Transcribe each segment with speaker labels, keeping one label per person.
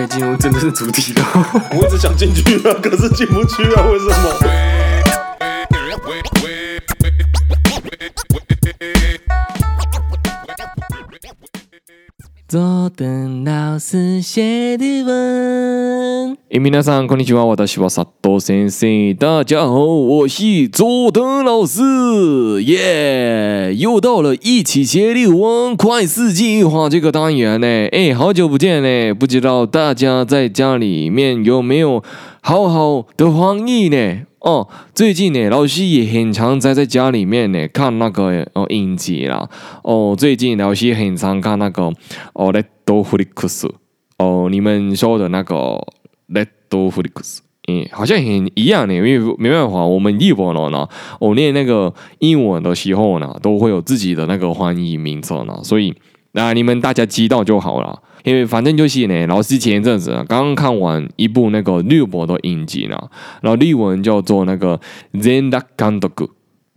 Speaker 1: 可以进入真正的主题了。
Speaker 2: 我一直想进去啊，可是进不去啊，为什么？
Speaker 1: 坐等老师写的文。哎，皆さんこんにちは。私は佐藤先生。大家好，我是佐藤老师。耶、yeah!，又到了一起写的文快速计划这个单元呢。哎，好久不见呢，不知道大家在家里面有没有好好的防疫呢？哦，最近呢，老师也很常在在家里面呢看那个哦影集啦。哦，最近老师很常看那个哦 Netflix 哦，你们说的那个 Netflix，嗯，好像很一样呢，因为没办法，我们日本人呢，我念那个英文的时候呢，都会有自己的那个翻译名称呢，所以那你们大家知道就好了。因为反正就是呢，老师前一阵子刚刚看完一部那个日本的影集呢，然后日文叫做那个《全裸监督》，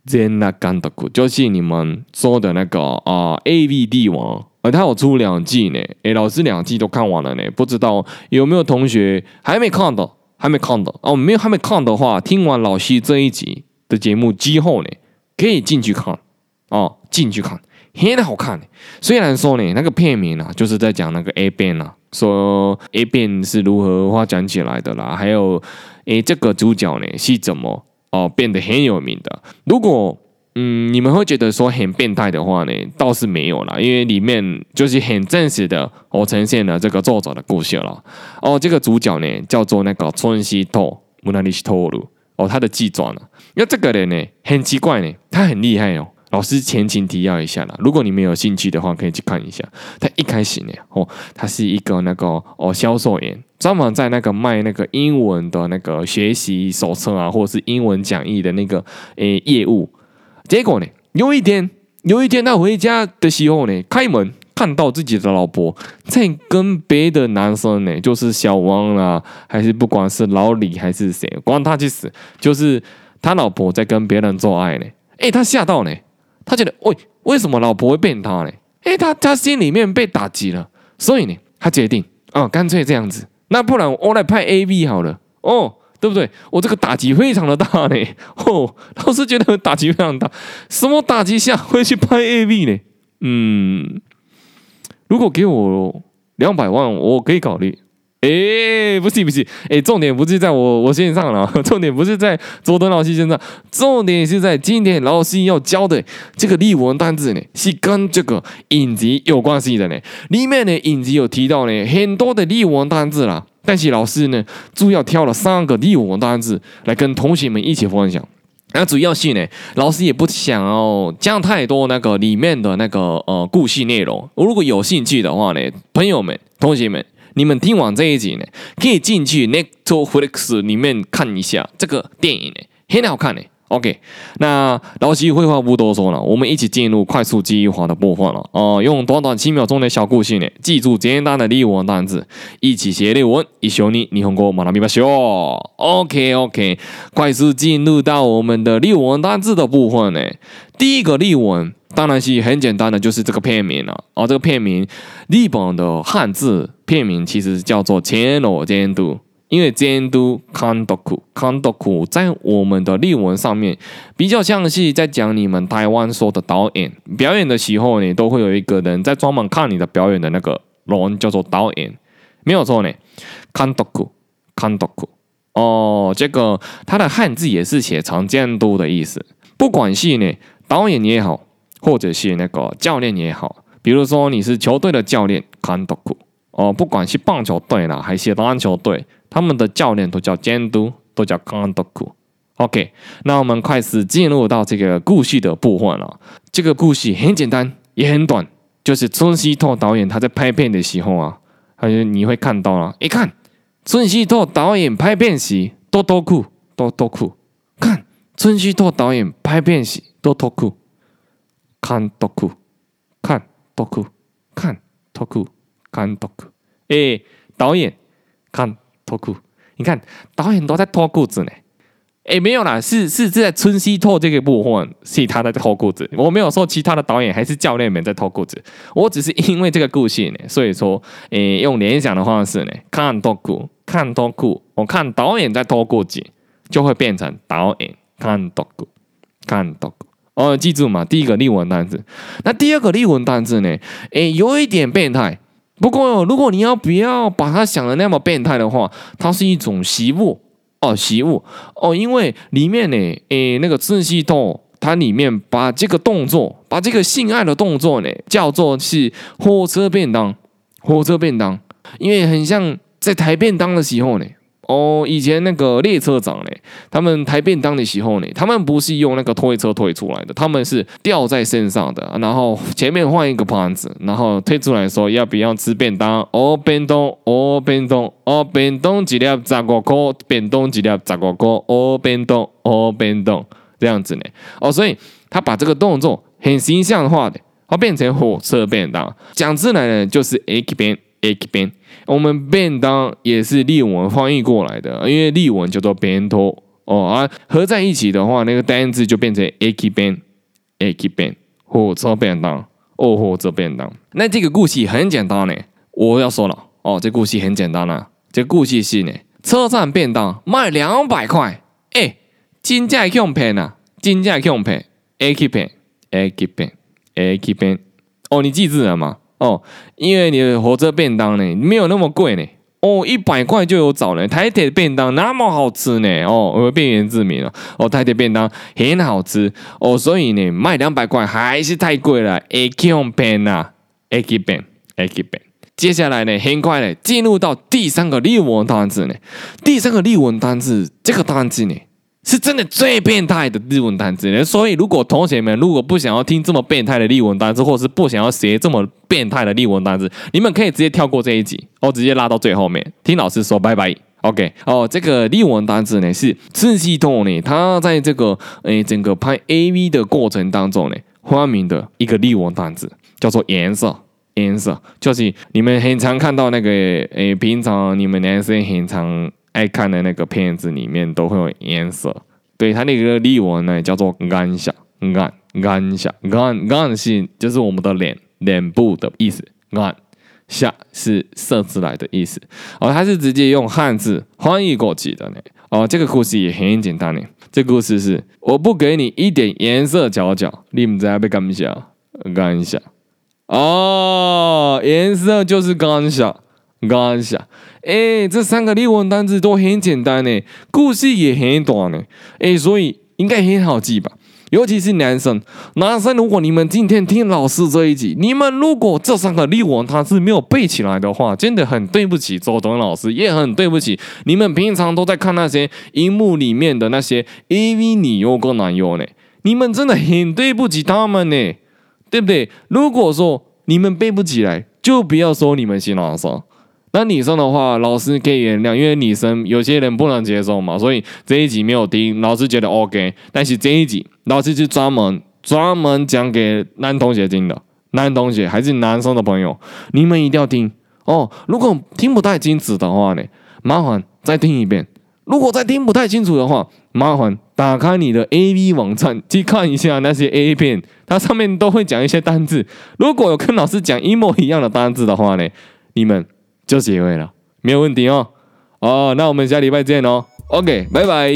Speaker 1: 全裸监督就是你们说的那个啊、AV 帝王，而他有出两季呢，诶，老师两季都看完了呢，不知道有没有同学还没看的，还没看的哦，没有还没看的话，听完老师这一集的节目之后呢，可以进去看哦，进去看。很好看，虽然说呢，那个片名啊，就是在讲那个 A 片啊，说 A 片是如何发展起来的啦，还有诶，这个主角呢是怎么哦、变得很有名的。如果嗯你们会觉得说很变态的话呢，倒是没有啦，因为里面就是很真实的，我呈现了这个作者的故事了。哦，这个主角呢叫做那个村西透，木纳里西透鲁，哦，他的自传呢，那这个人呢很奇怪呢，他很厉害哦。老师前情提要一下啦，如果你们有兴趣的话，可以去看一下。他一开始呢，哦，他是一个那个哦销售员，专门在那个卖那个英文的那个学习手册啊，或者是英文讲义的那个诶业务。结果呢，有一天，有一天他回家的时候呢，开门看到自己的老婆在跟别的男生呢，就是小王啊，还是不管是老李还是谁，管他去死，就是他老婆在跟别人做爱呢。诶，他吓到呢。他觉得，喂，为什么老婆会变他呢？诶，他他心里面被打击了，所以呢，他决定，啊，干脆这样子，那不然我来拍 AV 好了，哦，对不对？我这个打击非常的大呢，哦，老师觉得打击非常大，什么打击下会去拍 AV 呢？嗯，如果给我两百万，我可以考虑。哎，不是不是，哎，重点不是在我我身上了，重点不是在佐藤老师身上，重点是在今天老师要教的这个日文单字呢，是跟这个影集有关系的呢。里面的，影集有提到呢很多的日文单字啦，但是老师呢主要挑了三个第五个单字来跟同学们一起分享。那主要是呢，老师也不想要讲太多那个里面的那个呃故事内容。如果有兴趣的话呢，朋友们、同学们。你们听完这一集呢，可以进去 Netflix 里面看一下这个电影呢，很好看呢。OK，那老师废话不多说了，我们一起进入快速记忆法的部分了。哦、呃，用短短七秒钟的小故事呢，记住简单的日文单词，一起写日文，一绪に日本语学びましょう。OK OK，快速进入到我们的日文单词的部分呢，第一个日文。当然是很简单的，就是这个片名了。哦，这个片名，日本的汉字片名其实叫做“千罗监督”， 因为“监督”监督监督在我们的日文上面比较像是在讲你们台湾说的导演。表演的时候呢，都会有一个人在专门看你的表演的那个人叫做导演，没有错呢。监督监督哦，这个它的汉字也是写成“监督”的意思。不管是呢导演也好。或者是那个教练也好，比如说你是球队的教练，监督哦，不管是棒球队啦还是篮球队，他们的教练都叫监督，都叫监督。OK，那我们开始进入到这个故事的部分了。这个故事很简单，也很短，就是村西拓导演他在拍片的时候啊，还有你会看到了，一看村西拓导演拍片时多多酷，多多酷，看村西拓导演拍片时多多酷。监督，监督，监督，监督。诶，导演看，脱裤，你看导演都在脱裤子呢。哎，没有啦，是是是在春熙透这个部分是他在脱裤子，我没有说其他的导演还是教练们在脱裤子，我只是因为这个故事呢，所以说，哎，用联想的方式呢，看脱裤，看脱裤，我看导演在脱裤子，就会变成导演看脱裤，看脱裤。哦，记住嘛，第一个例文单字，那第二个例文单字呢，哎，有一点变态，不过如果你要不要把它想的那么变态的话，它是一种习物。哦，习物哦，因为里面呢，诶，那个自系统，它里面把这个动作，把这个性爱的动作呢，叫做是火车便当，火车便当，因为很像在抬便当的时候呢。哦，以前那个列车长呢，他们抬便当的时候呢，他们不是用那个推车推出来的，他们是吊在身上的，然后前面换一个盘子，然后推出来说要不要吃便当？哦，便当，哦，便当，哦，便当一粒十五块，便当一粒十五块，哦，便当，哦，便当，这样子呢。哦，所以他把这个动作很形象化的，它变成火车便当，讲出来呢就是駅弁。Aki Ben，，我们便当也是日文翻译过来的，因为日文叫做弁当哦啊，合在一起的话，那个单字就变成駅弁，駅弁，火车便当。哦，火车便当。那这个故事很简单呢，我要说了。哦，这故事很简单啊，这故事是呢，车站便当卖两百块，哎，真正用便啊，真正用便，駅弁，駅弁，駅弁，哦，你记住了吗？哦，因为你的火车便当呢，没有那么贵呢。哦，一百块就有找呢。台铁便当那么好吃呢。哦，我变原住民了。哦，台铁便当很好吃。哦，所以呢，卖两百块还是太贵了。駅弁呐，駅弁，駅弁。接下来呢，很快呢，进入到第三个日文单词呢。第三个日文单词，这个单词呢。是真的最变态的日文单词，所以如果同学们如果不想要听这么变态的日文单词，或是不想要学这么变态的日文单词，你们可以直接跳过这一集，哦，直接拉到最后面听老师说拜拜。OK，哦，这个日文单词呢是次系统呢，它在这个诶整个拍 AV 的过程当中呢发明的一个日文单词，叫做颜色，颜色就是你们很常看到那个诶，平常你们男生很常。爱看的那个片子里面都会有颜色，对，它那个日文呢叫做眼色，眼眼色，眼眼是就是我们的脸脸部的意思，眼色是色字来的意思，哦，它是直接用汉字翻译过去的呢，哦，这个故事也很简单呢，这故事是我不给你一点颜色瞧瞧，你们在被干啥？眼色，哦，颜色就是眼色。刚一下，哎，这三个日文单词都很简单呢，故事也很短呢，哎，所以应该很好记吧？尤其是男生，男生如果你们今天听老师这一集，你们如果这三个日文单词没有背起来的话，真的很对不起周董老师，也很对不起你们平常都在看那些荧幕里面的那些 AV 女优跟男优呢，你们真的很对不起他们呢，对不对？如果说你们背不起来，就不要说你们是男生。那女生的话，老师可以原谅，因为女生有些人不能接受嘛，所以这一集没有听，老师觉得 OK。但是这一集老师是专门专门讲给男同学听的，男同学还是男生的朋友，你们一定要听哦。如果听不太清楚的话呢，麻烦再听一遍。如果再听不太清楚的话，麻烦打开你的 AV 网站去看一下那些 A 片，它上面都会讲一些单字。如果有跟老师讲一模一样的单字的话呢，你们。就结尾了，没有问题哦。哦，那我们下礼拜见哦。OK，拜拜。